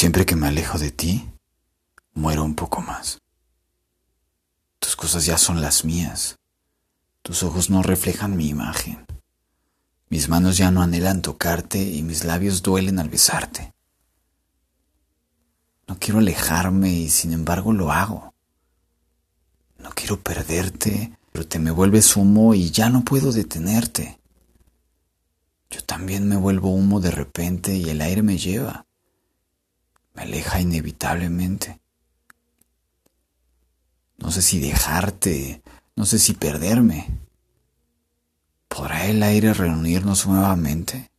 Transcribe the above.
Siempre que me alejo de ti, muero un poco más. Tus cosas ya son las mías. Tus ojos no reflejan mi imagen. Mis manos ya no anhelan tocarte y mis labios duelen al besarte. No quiero alejarme y sin embargo lo hago. No quiero perderte, pero te me vuelves humo y ya no puedo detenerte. Yo también me vuelvo humo de repente y el aire me lleva. Me aleja inevitablemente. No sé si dejarte, no sé si perderme. ¿Podrá el aire reunirnos nuevamente?